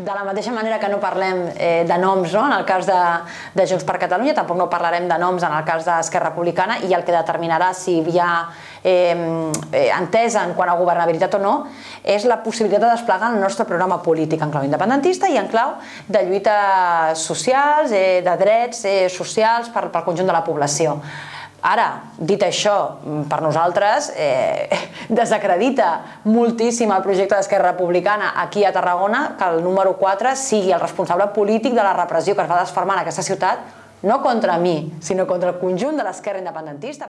De la mateixa manera que no parlem eh, de noms no? en el cas de, de Junts per Catalunya, tampoc no parlarem de noms en el cas d'Esquerra Republicana i el que determinarà si hi ha eh, entesa en quant a governabilitat o no és la possibilitat de desplegar el nostre programa polític en clau independentista i en clau de lluites socials, eh, de drets eh, socials per, pel conjunt de la població. Ara, dit això, per nosaltres eh, desacredita moltíssim el projecte d'Esquerra Republicana aquí a Tarragona que el número 4 sigui el responsable polític de la repressió que es va desfermar en aquesta ciutat no contra mi, sinó contra el conjunt de l'esquerra independentista.